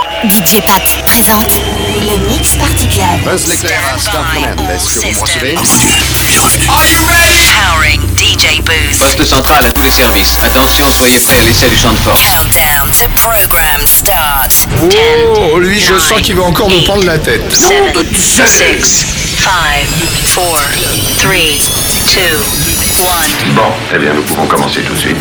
DJ Pat présente le Mix Party Club. Buzz l'éclair à Star Command. Est-ce que vous me recevez Powering DJ Booth. Poste central à tous les services. Attention, soyez prêts, l'essai du champ de force. Countdown to program start. Oh, lui, je sens qu'il va encore nous prendre la tête. 7, 6, 5, 4, 3, 2, 1. Bon, eh bien, nous pouvons commencer tout de suite.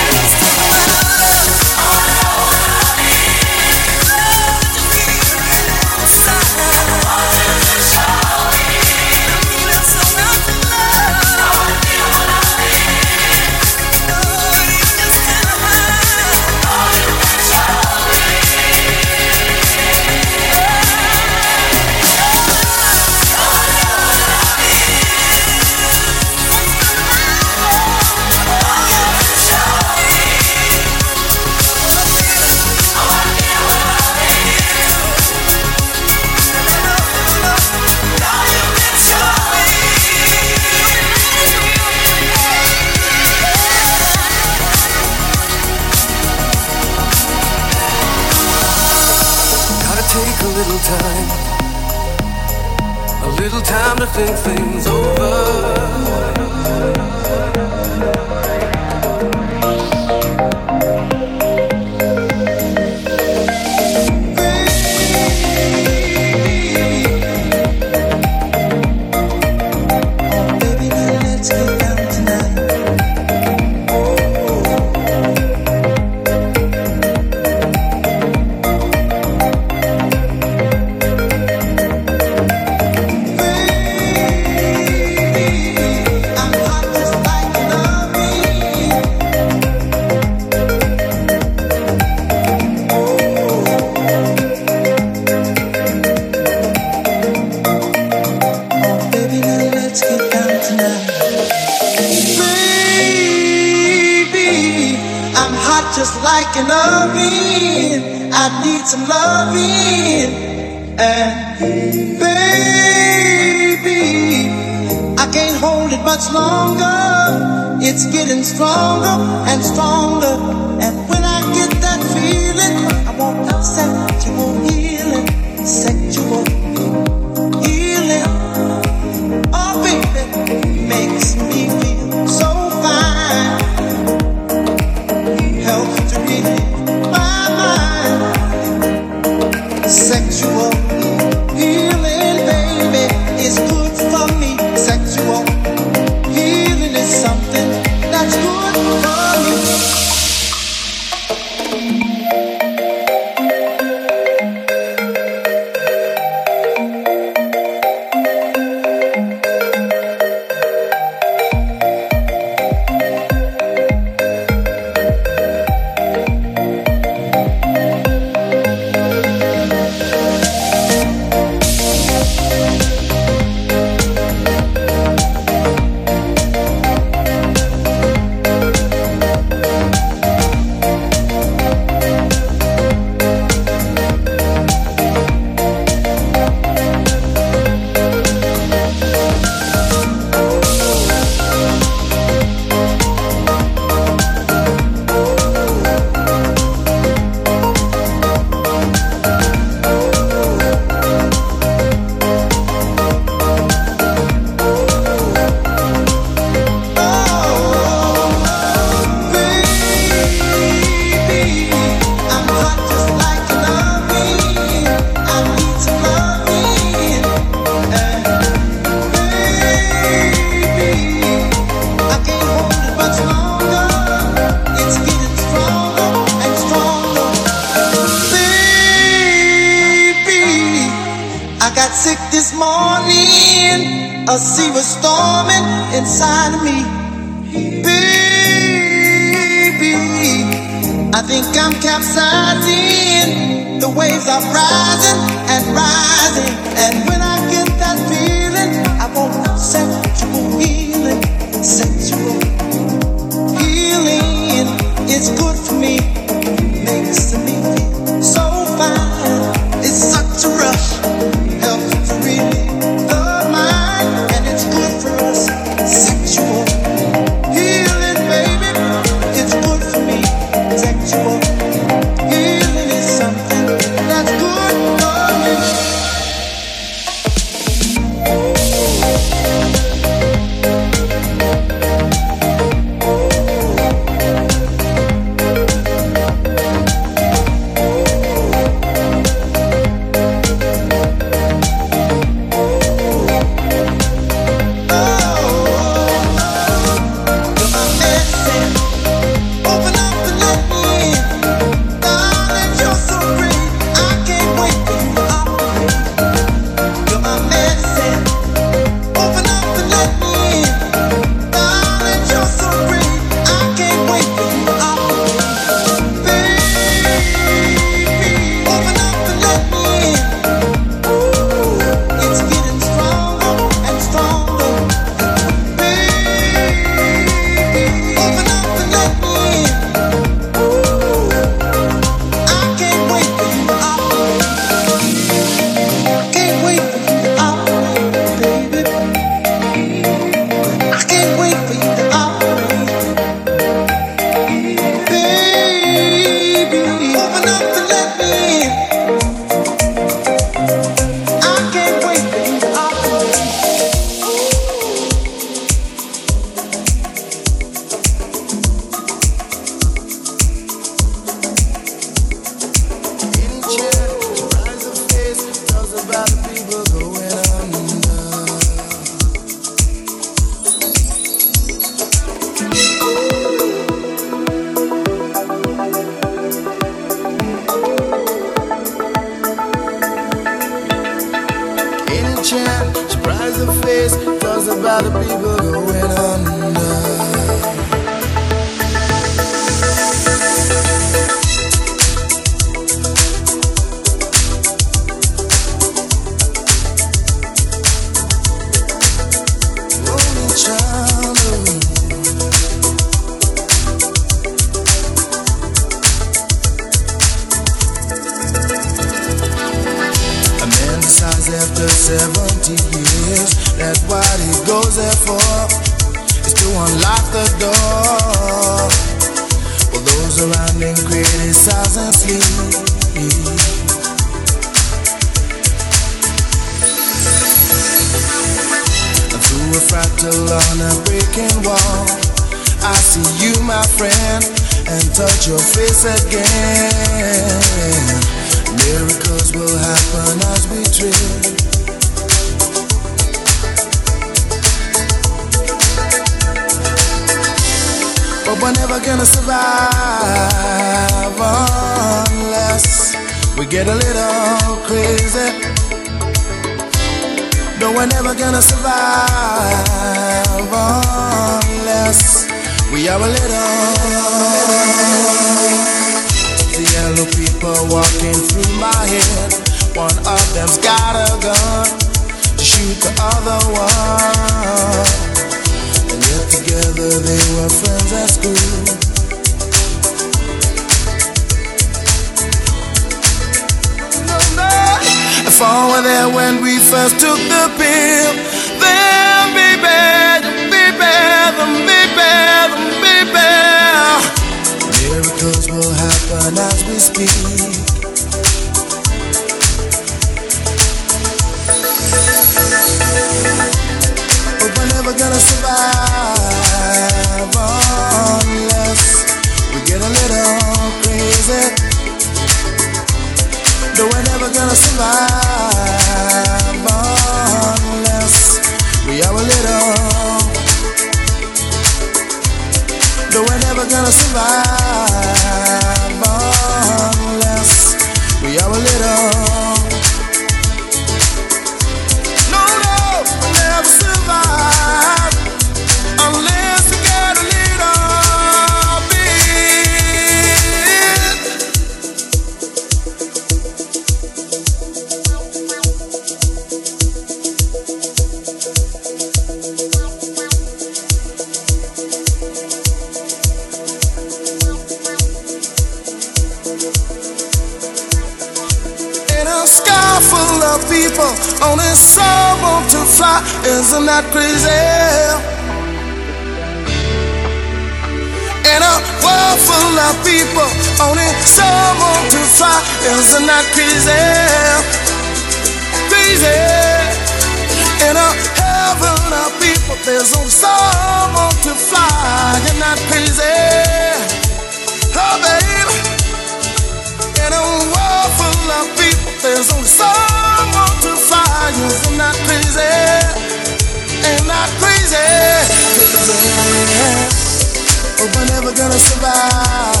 never gonna survive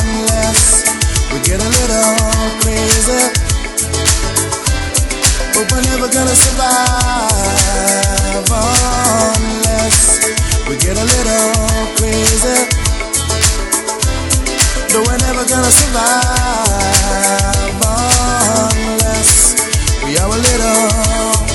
unless we get a little crazy. But we're never gonna survive unless we get a little crazy. No, we're never gonna survive unless we are a little.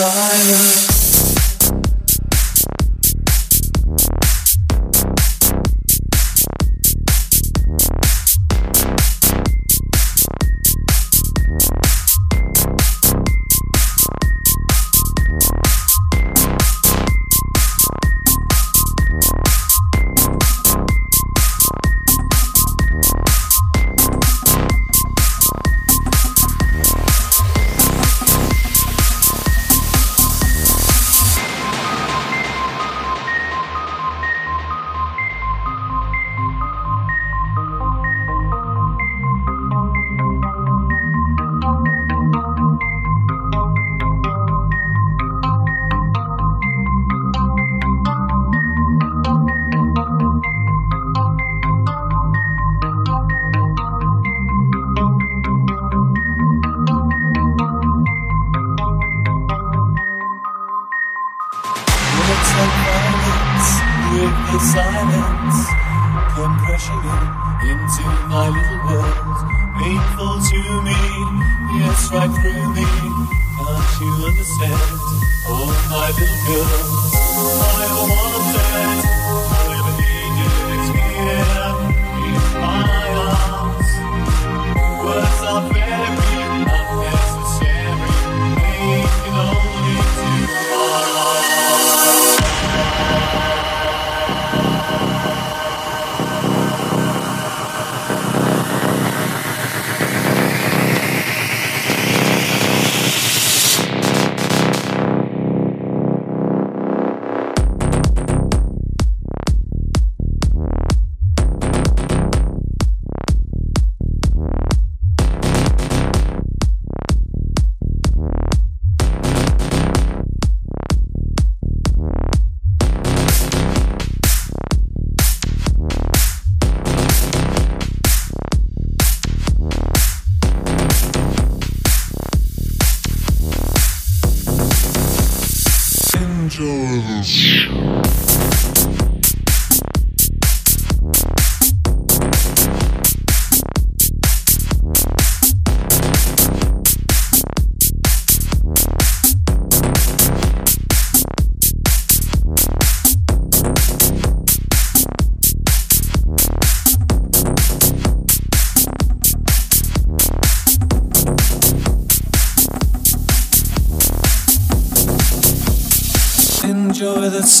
Silence.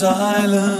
Silence.